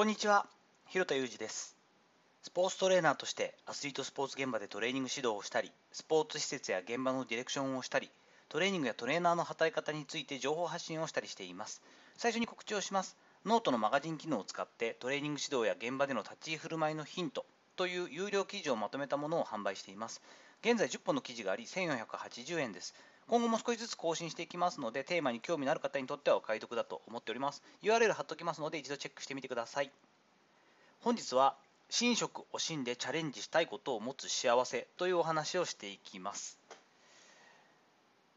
こんにちは、広田裕二です。スポーツトレーナーとしてアスリートスポーツ現場でトレーニング指導をしたり、スポーツ施設や現場のディレクションをしたり、トレーニングやトレーナーの働き方について情報発信をしたりしています。最初に告知をします。ノートのマガジン機能を使ってトレーニング指導や現場での立ち居振る舞いのヒントという有料記事をまとめたものを販売しています。現在10本の記事があり1480円です。今後も少しずつ更新していきますので、テーマに興味のある方にとってはお買い得だと思っております。URL 貼っておきますので、一度チェックしてみてください。本日は、寝食を惜しんでチャレンジしたいことを持つ幸せというお話をしていきます。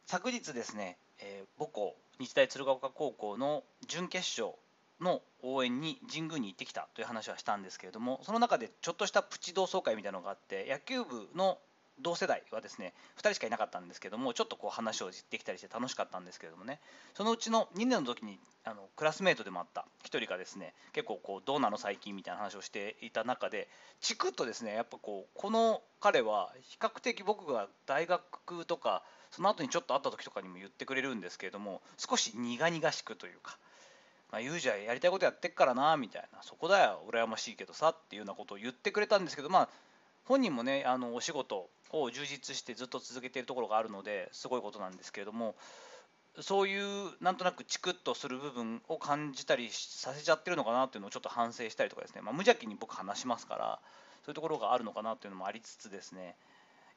昨日ですね、えー母校、日大鶴岡高校の準決勝の応援に神宮に行ってきたという話はしたんですけれども、その中でちょっとしたプチ同窓会みたいなのがあって、野球部の同世代はですね2人しかいなかったんですけどもちょっとこう話をできたりして楽しかったんですけれどもねそのうちの2年の時にあのクラスメートでもあった1人がですね結構こうどうなの最近みたいな話をしていた中でチクッとですねやっぱこうこの彼は比較的僕が大学とかその後にちょっと会った時とかにも言ってくれるんですけれども少し苦々しくというか。まあ、ユージはやりたいことやってっからなみたいなそこだよ羨ましいけどさっていうようなことを言ってくれたんですけどまあ本人もねあのお仕事を充実してずっと続けているところがあるのですごいことなんですけれどもそういうなんとなくチクッとする部分を感じたりさせちゃってるのかなっていうのをちょっと反省したりとかですね、まあ、無邪気に僕話しますからそういうところがあるのかなっていうのもありつつですね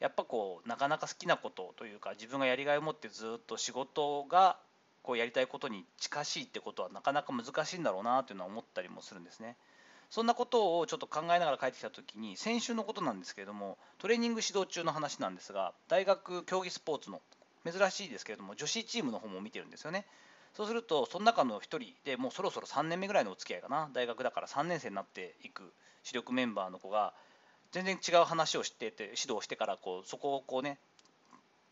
やっぱこうなかなか好きなことというか自分がやりがいを持ってずっと仕事がこうやりたいことに近しいってことはなかなか難しいんだろうなっていうのは思ったりもするんですね。そんなことをちょっと考えながら帰ってきたときに、先週のことなんですけれども、トレーニング指導中の話なんですが、大学競技スポーツの、珍しいですけれども、女子チームの方も見てるんですよね。そうすると、その中の1人でもうそろそろ3年目ぐらいのお付き合いかな、大学だから3年生になっていく主力メンバーの子が、全然違う話をしてて、指導してからこう、そこをこうね、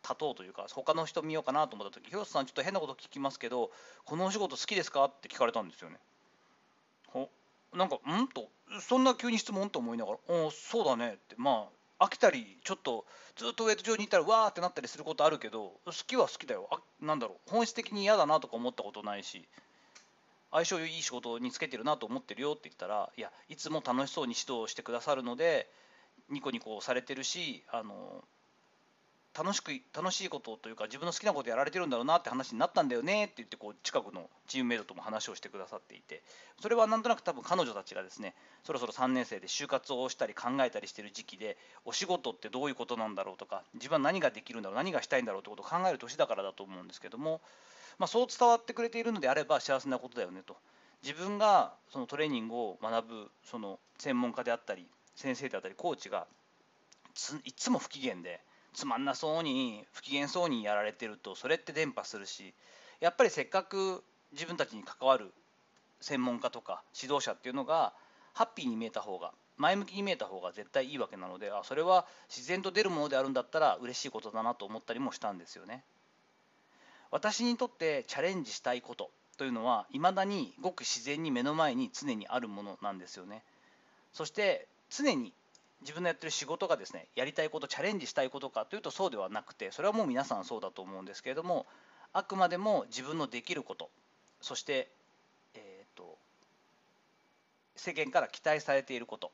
立とうというか、他の人見ようかなと思ったとき、広瀬さん、ちょっと変なこと聞きますけど、このお仕事好きですか？って聞かれたんですよね。なんか、ん？と、そんな急に質問？と思いながら、おそうだねって、まあ、飽きたり、ちょっとずっとウェイト上にいたら、わーってなったりすることあるけど、好きは好きだよ、あなんだろう、本質的に嫌だなとか思ったことないし、相性いい仕事につけてるなと思ってるよって言ったら、いや、いつも楽しそうに指導してくださるので、ニコニコされてるし、あの楽しく楽しいことというか自分の好きなことやられてるんだろうなって話になったんだよねって言ってこう近くのチームメイトとも話をしてくださっていてそれはなんとなく多分彼女たちがですねそろそろ3年生で就活をしたり考えたりしてる時期でお仕事ってどういうことなんだろうとか自分は何ができるんだろう何がしたいんだろうってことを考える年だからだと思うんですけども、まあ、そう伝わってくれているのであれば幸せなことだよねと。自分がそのトレーニングを学ぶその専門家であったり先生であったりコーチがいつも不機嫌でつまんなそうに不機嫌そうにやられてるとそれって伝播するしやっぱりせっかく自分たちに関わる専門家とか指導者っていうのがハッピーに見えた方が前向きに見えた方が絶対いいわけなのであそれは自然と出るものであるんだったら嬉しいことだなと思ったりもしたんですよね。私にとってチャレンジしたいことというのはいまだにごく自然に目の前に常にあるものなんですよね。そして常に自分のやってる仕事がですねやりたいことチャレンジしたいことかというとそうではなくてそれはもう皆さんそうだと思うんですけれどもあくまでも自分のできることそして、えー、と世間から期待されていること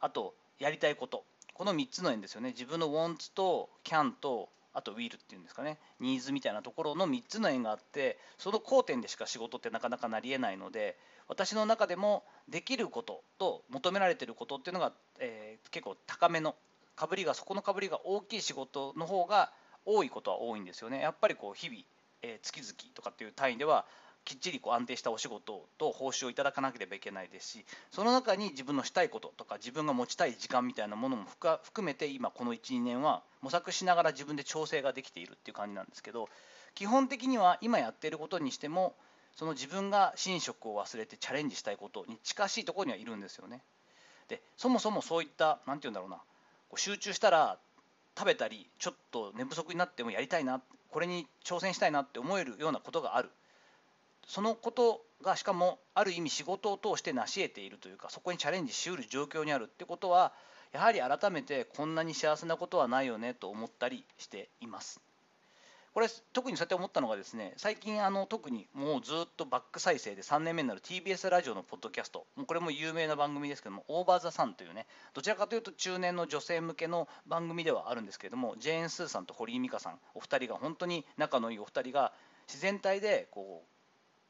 あとやりたいこと。この3つの円ですよね。自分の wants と can とあとウィルっていうんですかね。ニーズみたいなところの3つの縁があってその交点でしか仕事ってなかなかなりえないので私の中でもできることと求められてることっていうのが、えー結構高めのかぶりがそこのかぶりが大きい仕事の方が多いことは多いんですよね。やっぱりこう日々、えー月々とかっていう単位ではきっちりこう安定したお仕事と報酬をいただかなければいけないですしその中に自分のしたいこととか自分が持ちたい時間みたいなものも含めて今この12年は模索しながら自分で調整ができているっていう感じなんですけど基本的には今やっていることにしてもその自分が寝食を忘れてチャレンジしたいことに近しいところにはいるんですよね。でそもそもそういった何て言うんだろうなこう集中したら食べたりちょっと寝不足になってもやりたいなこれに挑戦したいなって思えるようなことがあるそのことがしかもある意味仕事を通して成し得ているというかそこにチャレンジしうる状況にあるってことはやはり改めてこんなに幸せなことはないよねと思ったりしています。これ特にそうやって思ったのがですね最近あの特にもうずっとバック再生で3年目になる TBS ラジオのポッドキャスト。もうこれも有名な番組ですけども「オーバー・ザ・サン」というねどちらかというと中年の女性向けの番組ではあるんですけれどもジェーン・スーさんと堀井美香さんお二人が本当に仲のいいお二人が自然体でこう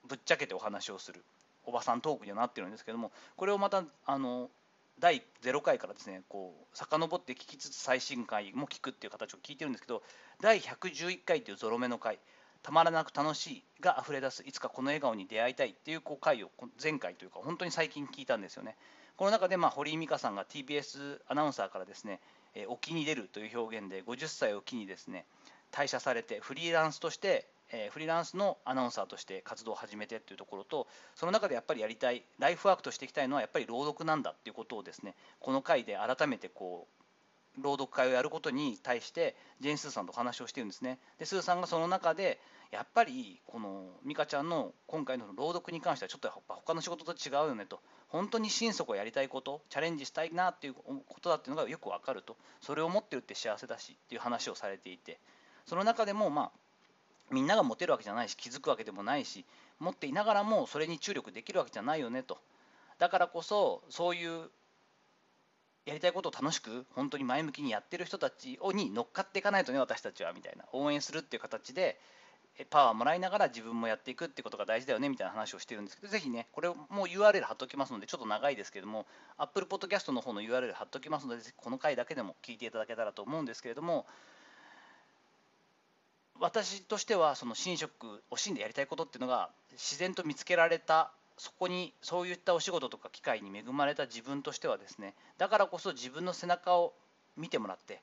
ぶっちゃけてお話をする。おばさんトークにはなってるんですけどもこれをまたあの第0回からですねこう遡って聞きつつ最新回も聞くっていう形を聞いてるんですけど第111回というゾロ目の回たまらなく楽しいが溢れ出すいつかこの笑顔に出会いたいっていうこう回を前回というか本当に最近聞いたんですよね。この中でまあ堀井美香さんが TBS アナウンサーからですね、えー、沖に出るという表現で50歳を機にですね退社されてフリーランスとしてえー、フリーランスのアナウンサーとして活動を始めてっていうところとその中でやっぱりやりたいライフワークとしていきたいのはやっぱり朗読なんだっていうことをですねこの回で改めてこう朗読会をやることに対してジェーン・スーさんと話をしてるんですね。でスーさんがその中でやっぱりこの美香ちゃんの今回の朗読に関してはちょっとやっぱ他の仕事と違うよねと本当に心底やりたいことチャレンジしたいなっていうことだっていうのがよく分かるとそれを持ってるって幸せだしっていう話をされていてその中でもまあみんなが持てるわけじゃないし気づくわけでもないし持っていながらもそれに注力できるわけじゃないよねと。だからこそそういうやりたいことを楽しく本当に前向きにやってる人たちに乗っかっていかないとね私たちはみたいな。応援するっていう形でパワーもらいながら自分もやっていくってことが大事だよねみたいな話をしてるんですけどぜひねこれもう URL 貼っときますのでちょっと長いですけども Apple Podcast の方の URL 貼っときますのでこの回だけでも聞いていただけたらと思うんですけれども私としてはその寝食を死んでやりたいことっていうのが自然と見つけられたそこにそういったお仕事とか機会に恵まれた自分としてはですねだからこそ自分の背中を見てもらって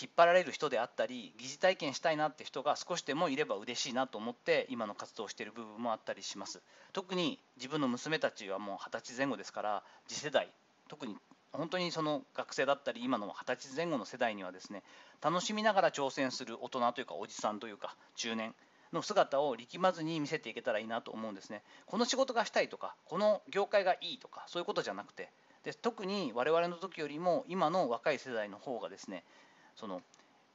引っ張られる人であったり疑似体験したいなって人が少しでもいれば嬉しいなと思って今の活動をしている部分もあったりします。特に自分の娘たちはもう二十歳前後ですから次世代特に本当にその学生だったり今の二十歳前後の世代にはですね楽しみながら挑戦する大人というかおじさんというか中年の姿を力まずに見せていけたらいいなと思うんですね。この仕事がしたいとかこの業界がいいとかそういうことじゃなくてで特に我々の時よりも今の若い世代の方がですねその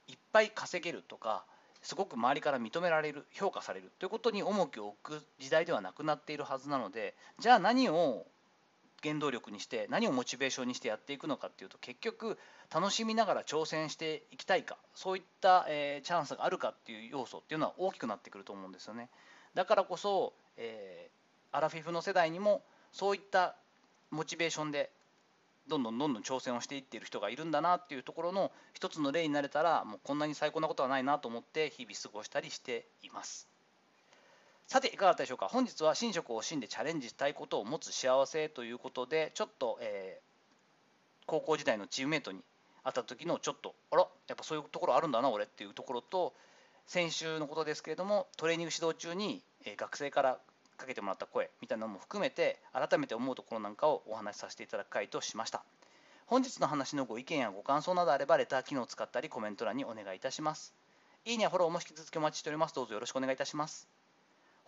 いっぱい稼げるとかすごく周りから認められる評価されるということに重きを置く時代ではなくなっているはずなのでじゃあ何を原動力にして何をモチベーションにしてやっていくのかっていうと結局楽しみながら挑戦していきたいかそういった、えー、チャンスがあるかっていう要素っていうのは大きくなってくると思うんですよねだからこそ、えー、アラフィフの世代にもそういったモチベーションでどんどんどんどん挑戦をしていっている人がいるんだなっていうところの一つの例になれたらもうこんなに最高なことはないなと思って日々過ごしたりしています。さていかがだったでしょうか？本日は寝食を惜しんでチャレンジしたいことを持つ幸せということでちょっと、えー、高校時代のチームメートに会った時のちょっとあらやっぱそういうところあるんだな俺っていうところと先週のことですけれどもトレーニング指導中に、えー、学生からかけてもらった声みたいなのも含めて改めて思うところなんかをお話しさせていただく回としました。本日の話のご意見やご感想などあればレター機能を使ったりコメント欄にお願いいたします。いいねやフォローも引き続きお待ちしております。どうぞよろしくお願いいたします。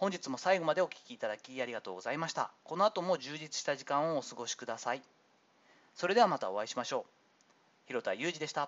本日も最後までお聴きいただきありがとうございました。この後も充実した時間をお過ごしください。それではまたお会いしましょう。広田裕二でした。